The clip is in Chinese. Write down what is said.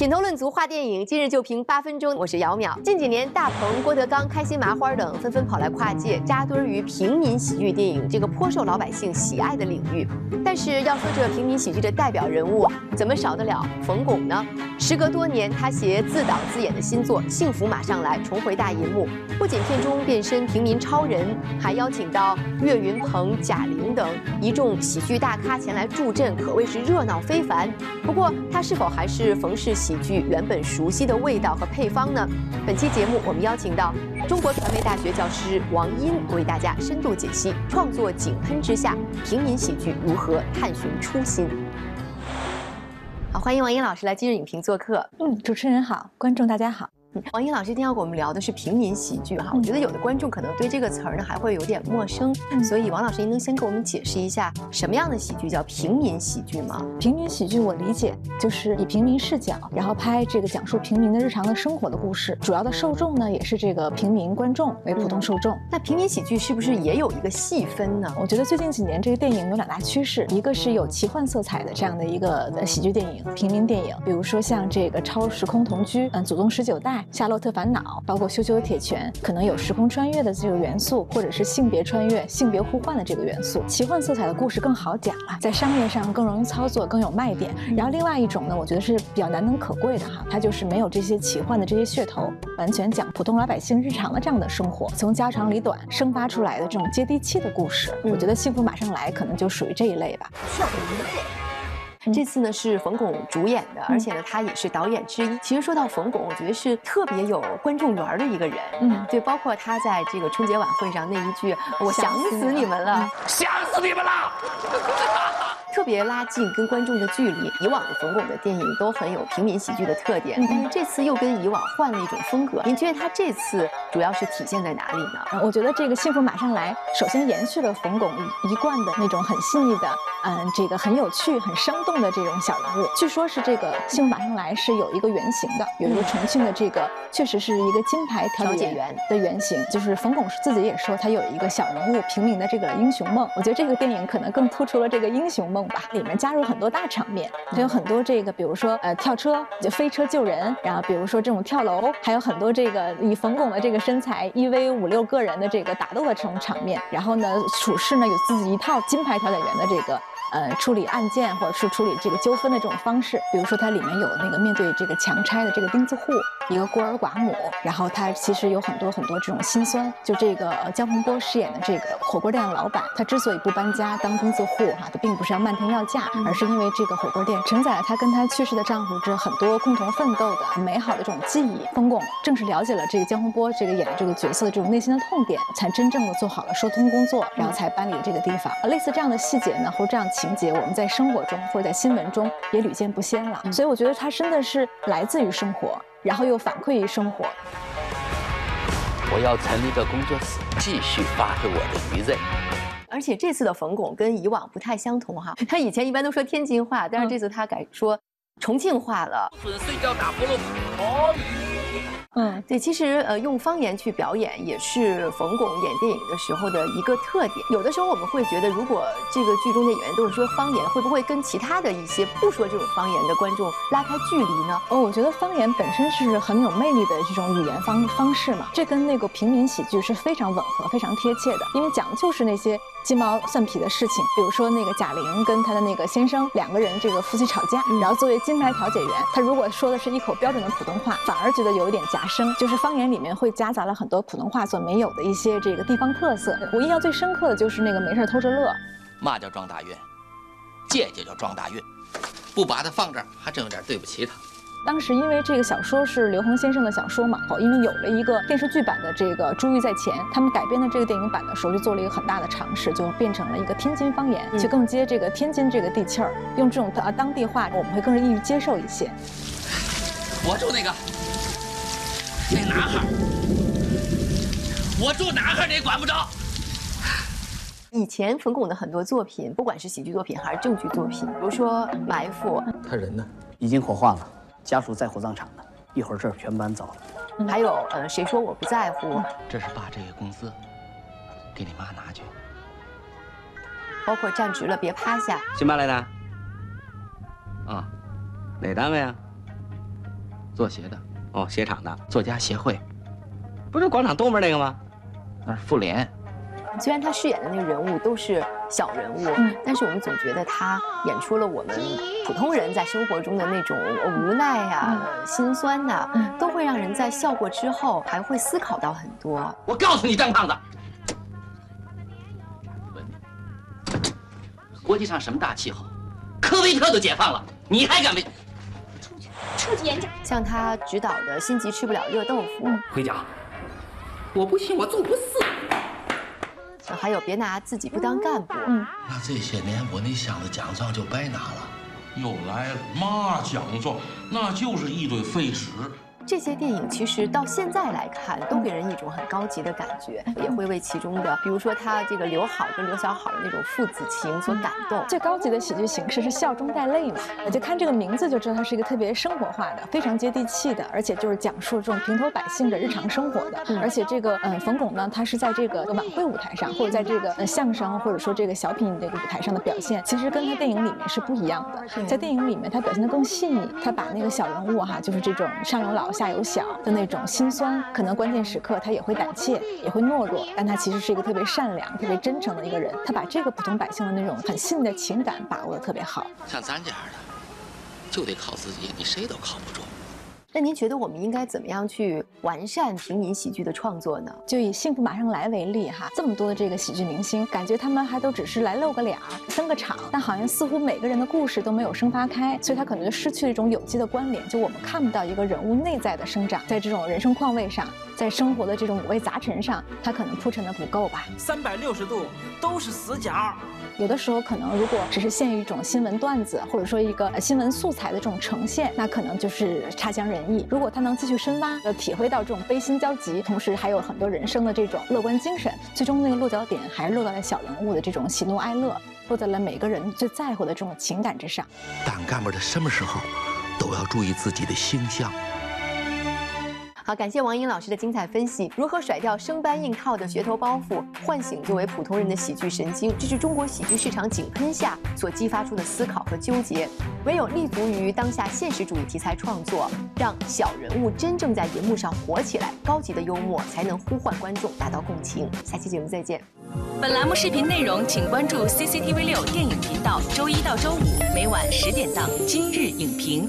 品头论足话电影，今日就评八分钟。我是姚淼。近几年，大鹏、郭德纲、开心麻花等纷纷跑来跨界，扎堆于平民喜剧电影这个颇受老百姓喜爱的领域。但是要说这平民喜剧的代表人物，怎么少得了冯巩呢？时隔多年，他携自导自演的新作《幸福马上来》重回大银幕，不仅片中变身平民超人，还邀请到岳云鹏、贾玲等一众喜剧大咖前来助阵，可谓是热闹非凡。不过，他是否还是冯氏喜剧原本熟悉的味道和配方呢？本期节目，我们邀请到中国传媒大学教师王音为大家深度解析创作井喷之下，平民喜剧如何探寻初心。好，欢迎王音老师来今日影评做客。嗯，主持人好，观众大家好。王英老师今天要跟我们聊的是平民喜剧哈，我觉得有的观众可能对这个词儿呢还会有点陌生，所以王老师您能先给我们解释一下什么样的喜剧叫平民喜剧吗？平民喜剧我理解就是以平民视角，然后拍这个讲述平民的日常的生活的故事，主要的受众呢也是这个平民观众为普通受众。那平民喜剧是不是也有一个细分呢？我觉得最近几年这个电影有两大趋势，一个是有奇幻色彩的这样的一个喜剧电影，平民电影，比如说像这个超时空同居，嗯，祖宗十九代，夏洛特烦恼。包括羞羞铁拳，可能有时空穿越的这个元素，或者是性别穿越、性别互换的这个元素。奇幻色彩的故事更好讲了，在商业上更容易操作，更有卖点。然后另外一种呢，我觉得是比较难能可贵的哈，它就是没有这些奇幻的这些噱头，完全讲普通老百姓日常的这样的生活，从家长里短生发出来的这种接地气的故事。我觉得幸福马上来可能就属于这一类吧。这次呢是冯巩主演的，而且呢他也是导演之一。其实说到冯巩，我觉得是特别有观众缘的一个人。嗯，对，包括他在这个春节晚会上那一句“我想死你们了，想死你们了”，特别拉近跟观众的距离。以往的冯巩的电影都很有平民喜剧的特点，但是这次又跟以往换了一种风格。您觉得他这次主要是体现在哪里呢？我觉得这个《幸福马上来》首先延续了冯巩一贯的那种很细腻的，嗯，这个很有趣、很生动的这种小人物。据说是这个《幸福马上来》是有一个原型的，有一个重庆的这个确实是一个金牌调解员的原型。就是冯巩是自己也说他有一个小人物平民的这个英雄梦。我觉得这个电影可能更突出了这个英雄梦吧，里面加入很多大场面，它有很多这个，比如说呃跳车就飞车救人，然后比如说这种跳楼，还有很多这个以冯巩的这个身材一 v 五六个人的这个打斗的这种场面。然后呢，处事呢有自己一套金牌调解员的这个。呃，处理案件或者是处理这个纠纷的这种方式，比如说它里面有那个面对这个强拆的这个钉子户，一个孤儿寡母，然后他其实有很多很多这种心酸。就这个姜宏波饰演的这个火锅店的老板，他之所以不搬家当钉子户哈，他并不是要漫天要价，而是因为这个火锅店承载了他跟他去世的丈夫这很多共同奋斗的美好的这种记忆。冯巩正是了解了这个姜宏波这个演的这个角色的这种内心的痛点，才真正的做好了疏通工作，然后才搬离了这个地方。类似这样的细节呢，或者这样。情节我们在生活中或者在新闻中也屡见不鲜了，所以我觉得它真的是来自于生活，然后又反馈于生活。我要成立一个工作室，继续发挥我的余热。而且这次的冯巩跟以往不太相同哈，他以前一般都说天津话，但是这次他改说重庆话了。准睡觉打呼噜。嗯，对，其实呃，用方言去表演也是冯巩演电影的时候的一个特点。有的时候我们会觉得，如果这个剧中的演员都是说方言，会不会跟其他的一些不说这种方言的观众拉开距离呢？哦，我觉得方言本身是很有魅力的这种语言方方式嘛，这跟那个平民喜剧是非常吻合、非常贴切的，因为讲的就是那些。鸡毛蒜皮的事情，比如说那个贾玲跟她的那个先生两个人这个夫妻吵架，然后作为金牌调解员，她如果说的是一口标准的普通话，反而觉得有一点夹生，就是方言里面会夹杂了很多普通话所没有的一些这个地方特色。我印象最深刻的就是那个没事偷着乐，嘛叫装大运，这就叫装大运，不把它放这儿，还真有点对不起他。当时因为这个小说是刘恒先生的小说嘛，好，因为有了一个电视剧版的这个《珠玉在前》，他们改编的这个电影版的时候就做了一个很大的尝试，就变成了一个天津方言，就更接这个天津这个地气儿，用这种啊当地话，我们会更容易接受一些。我住那个那男孩，我住男孩你管不着。以前冯巩的很多作品，不管是喜剧作品还是正剧作品，比如说《埋伏》，他人呢？已经火化了。家属在火葬场呢。一会儿这儿全搬走了。还有呃，谁说我不在乎？这是爸这个工资给你妈拿去。包括站直了别趴下。新搬来的？啊，哪单位啊？做鞋的，哦，鞋厂的，作家协会，不是广场东边那个吗？那是妇联。虽然他饰演的那个人物都是小人物，嗯，但是我们总觉得他演出了我们普通人在生活中的那种无奈呀、心酸呐，都会让人在笑过之后还会思考到很多。我告诉你，张胖子，国际上什么大气候？科威特都解放了，你还敢为？像他指导的《心急吃不了热豆腐》，回家。我不信，我做不死。还有别拿自己不当干部。嗯，那这些年我那箱子奖状就白拿了。又来了，嘛奖状？那就是一堆废纸。这些电影其实到现在来看，都给人一种很高级的感觉，也会为其中的，比如说他这个刘好跟刘小好的那种父子情所感动。最高级的喜剧形式是笑中带泪嘛？我就看这个名字就知道它是一个特别生活化的、非常接地气的，而且就是讲述这种平头百姓的日常生活的。而且这个嗯，冯巩呢，他是在这个晚会舞台上，或者在这个相声或者说这个小品这个舞台上的表现，其实跟他电影里面是不一样的。在电影里面，他表现的更细腻，他把那个小人物哈，就是这种上有老下有小的那种心酸，可能关键时刻他也会胆怯，也会懦弱，但他其实是一个特别善良、特别真诚的一个人。他把这个普通百姓的那种很细的情感把握的特别好。像咱这样的，就得靠自己，你谁都靠不住。那您觉得我们应该怎么样去完善平民喜剧的创作呢？就以《幸福马上来》为例哈，这么多的这个喜剧明星，感觉他们还都只是来露个脸儿、登个场，但好像似乎每个人的故事都没有生发开，所以他可能就失去了一种有机的关联，就我们看不到一个人物内在的生长，在这种人生况位上，在生活的这种五味杂陈上，他可能铺陈的不够吧。三百六十度都是死角。有的时候可能如果只是限于一种新闻段子，或者说一个新闻素材的这种呈现，那可能就是差强人意。如果他能继续深挖，要体会到这种悲心交集，同时还有很多人生的这种乐观精神，最终那个落脚点还是落到了小人物的这种喜怒哀乐，落在了每个人最在乎的这种情感之上。党干部的什么时候都要注意自己的形象。好，感谢王英老师的精彩分析。如何甩掉生搬硬套的噱头包袱，唤醒作为普通人的喜剧神经，这是中国喜剧市场井喷下所激发出的思考和纠结。唯有立足于当下现实主义题材创作，让小人物真正在荧幕上火起来，高级的幽默才能呼唤观众，达到共情。下期节目再见。本栏目视频内容，请关注 CCTV 六电影频道，周一到周五每晚十点档《今日影评》。